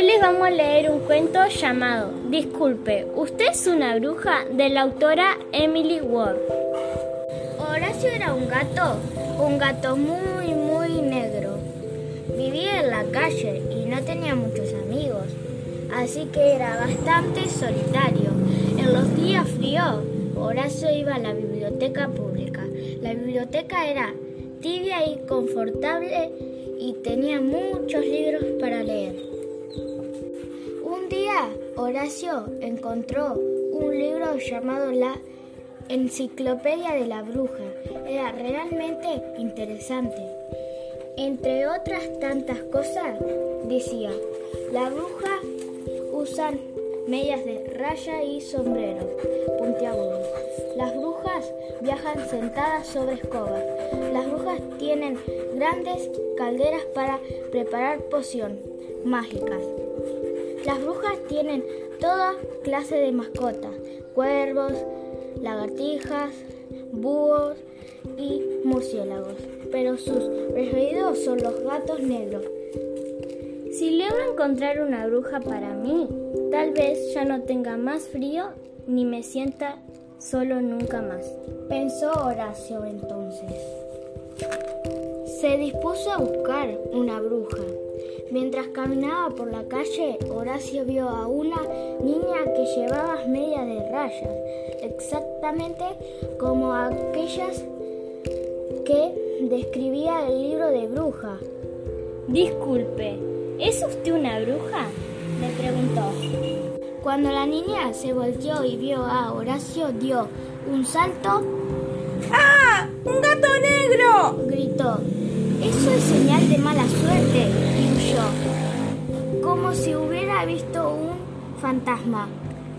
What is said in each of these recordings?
Hoy les vamos a leer un cuento llamado Disculpe, ¿usted es una bruja? de la autora Emily Ward. Horacio era un gato, un gato muy, muy negro. Vivía en la calle y no tenía muchos amigos, así que era bastante solitario. En los días fríos, Horacio iba a la biblioteca pública. La biblioteca era tibia y confortable y tenía muchos libros para leer. Día Horacio encontró un libro llamado La Enciclopedia de la Bruja. Era realmente interesante. Entre otras tantas cosas, decía, la bruja usan medias de raya y sombrero puntiagudos. Las brujas viajan sentadas sobre escobas. Las brujas tienen grandes calderas para preparar poción mágicas. Las brujas tienen toda clase de mascotas, cuervos, lagartijas, búhos y murciélagos, pero sus preferidos son los gatos negros. Si logro encontrar una bruja para mí, tal vez ya no tenga más frío ni me sienta solo nunca más, pensó Horacio entonces. Se dispuso a buscar una bruja. Mientras caminaba por la calle, Horacio vio a una niña que llevaba medias de rayas, exactamente como aquellas que describía el libro de bruja. Disculpe, ¿es usted una bruja? le preguntó. Cuando la niña se volteó y vio a Horacio, dio un salto. ¡Ah! ¡Un gato negro! gritó. Hubiera visto un fantasma.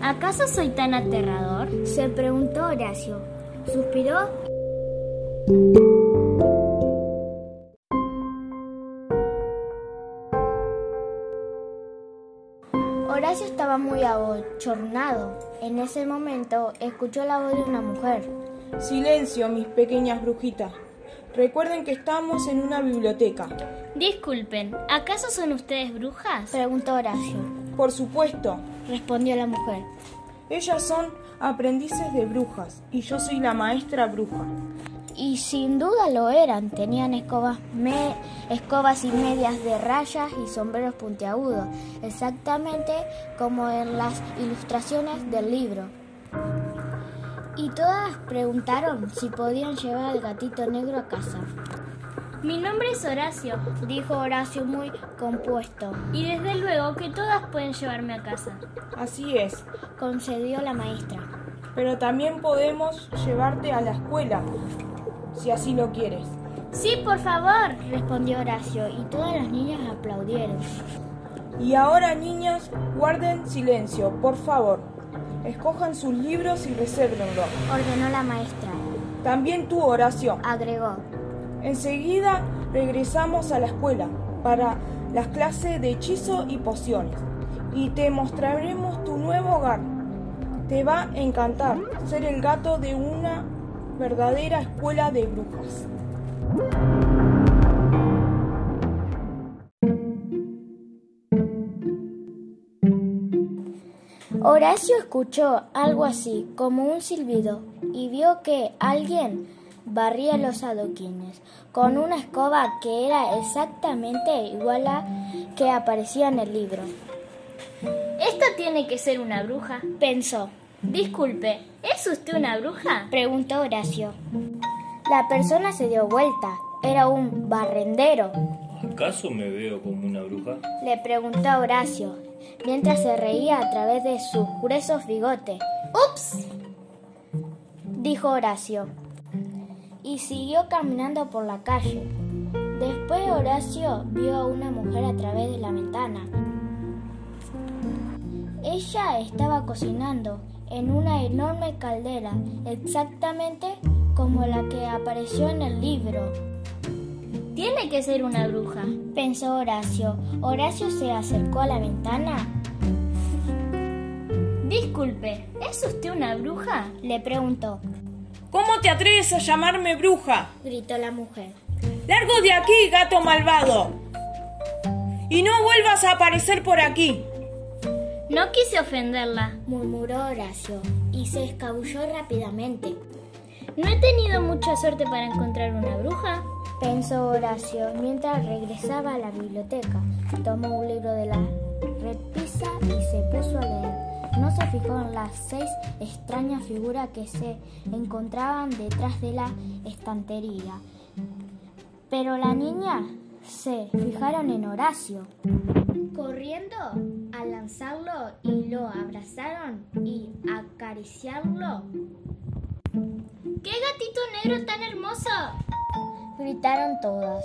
¿Acaso soy tan aterrador? se preguntó Horacio. Suspiró. Horacio estaba muy abochornado. En ese momento escuchó la voz de una mujer. Silencio, mis pequeñas brujitas. Recuerden que estamos en una biblioteca. Disculpen, ¿acaso son ustedes brujas? Preguntó Horacio. Por supuesto, Respondió la mujer. ellas son aprendices de brujas y yo soy la maestra bruja. Y sin duda lo eran. Tenían escobas, me- escobas y medias de rayas y sombreros puntiagudos, exactamente como en las ilustraciones del libro. Y todas preguntaron si podían llevar al gatito negro a casa. Mi nombre es Horacio, dijo Horacio muy compuesto. Y desde luego que todas pueden llevarme a casa, Así es, concedió la maestra. pero también podemos llevarte a la escuela, si así lo quieres. Sí, por favor, respondió Horacio, y todas las niñas aplaudieron. Y ahora, niñas, guarden silencio, por favor. Escojan sus libros y resérvenlo. Ordenó la maestra. También tú, Horacio. Agregó. Enseguida regresamos a la escuela para las clases de hechizo y pociones y te mostraremos tu nuevo hogar. Te va a encantar ser el gato de una verdadera escuela de brujas. Horacio escuchó algo así, como un silbido, y vio que alguien barría los adoquines con una escoba que era exactamente igual a que aparecía en el libro. Esta tiene que ser una bruja, pensó. Disculpe, ¿es usted una bruja? preguntó Horacio. La persona se dio vuelta. Era un barrendero. ¿Acaso me veo como una bruja? Le preguntó a Horacio, mientras se reía a través de sus gruesos bigotes. ¡Ups! dijo Horacio, y siguió caminando por la calle. Después Horacio vio a una mujer a través de la ventana. Ella estaba cocinando en una enorme caldera, exactamente como la que apareció en el libro. Tiene que ser una bruja, pensó Horacio. Horacio se acercó a la ventana. Disculpe, ¿es usted una bruja? le preguntó. ¿Cómo te atreves a llamarme bruja? Gritó la mujer. ¡Largo de aquí, gato malvado! y no vuelvas a aparecer por aquí. No quise ofenderla, murmuró Horacio, y se escabulló rápidamente. ¿No he tenido mucha suerte para encontrar una bruja? Pensó Horacio mientras regresaba a la biblioteca. Tomó un libro de la repisa y se puso a leer. No se fijó en las seis extrañas figuras que se encontraban detrás de la estantería. Pero la niña se fijaron en Horacio. Corriendo a lanzarlo y lo abrazaron y acariciarlo. ¡Qué gatito negro tan hermoso! Gritaron todas.